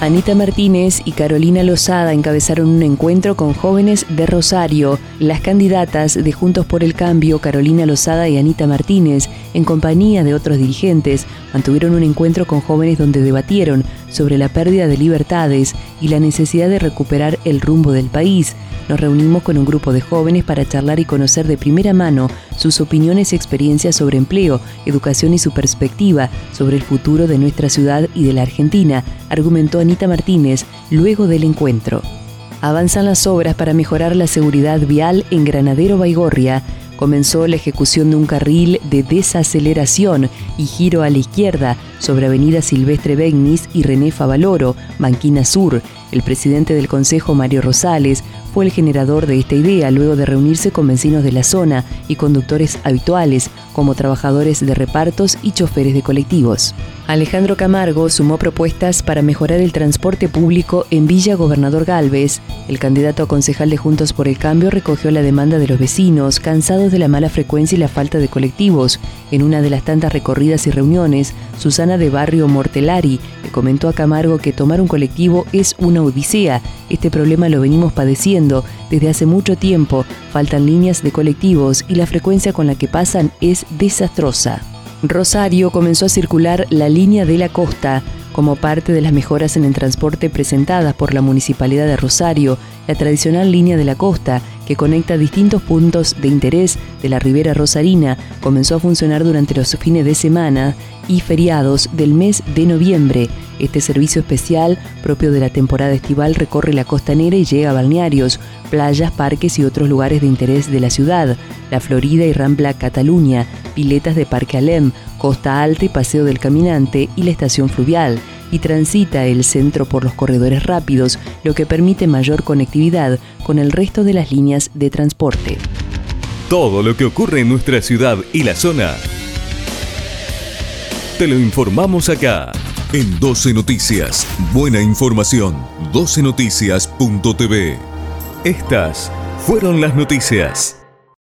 Anita Martínez y Carolina Lozada encabezaron un encuentro con jóvenes de Rosario. Las candidatas de Juntos por el Cambio, Carolina Lozada y Anita Martínez, en compañía de otros dirigentes, mantuvieron un encuentro con jóvenes donde debatieron sobre la pérdida de libertades y la necesidad de recuperar el rumbo del país. Nos reunimos con un grupo de jóvenes para charlar y conocer de primera mano sus opiniones y experiencias sobre empleo, educación y su perspectiva sobre el futuro de nuestra ciudad y de la Argentina, argumentó Anita Martínez luego del encuentro. Avanzan las obras para mejorar la seguridad vial en Granadero Baigorria comenzó la ejecución de un carril de desaceleración y giro a la izquierda sobre Avenida Silvestre Begnis y René Favaloro, Banquina Sur. El presidente del Consejo, Mario Rosales, fue el generador de esta idea luego de reunirse con vecinos de la zona y conductores habituales, como trabajadores de repartos y choferes de colectivos. Alejandro Camargo sumó propuestas para mejorar el transporte público en Villa Gobernador Galvez. El candidato a concejal de Juntos por el Cambio recogió la demanda de los vecinos, cansados de la mala frecuencia y la falta de colectivos. En una de las tantas recorridas y reuniones, Susana de Barrio Mortelari le comentó a Camargo que tomar un colectivo es una odisea. Este problema lo venimos padeciendo desde hace mucho tiempo. Faltan líneas de colectivos y la frecuencia con la que pasan es desastrosa. Rosario comenzó a circular la línea de la costa como parte de las mejoras en el transporte presentadas por la Municipalidad de Rosario, la tradicional línea de la costa, que conecta distintos puntos de interés de la ribera rosarina, comenzó a funcionar durante los fines de semana y feriados del mes de noviembre. Este servicio especial, propio de la temporada estival, recorre la costanera y llega a balnearios, playas, parques y otros lugares de interés de la ciudad, la Florida y Rambla Cataluña, piletas de Parque Alem, Costa Alta y Paseo del Caminante y la estación fluvial, y transita el centro por los corredores rápidos, lo que permite mayor conectividad con el resto de las líneas de transporte. Todo lo que ocurre en nuestra ciudad y la zona, te lo informamos acá. En 12 Noticias, buena información. 12noticias.tv. Estas fueron las noticias.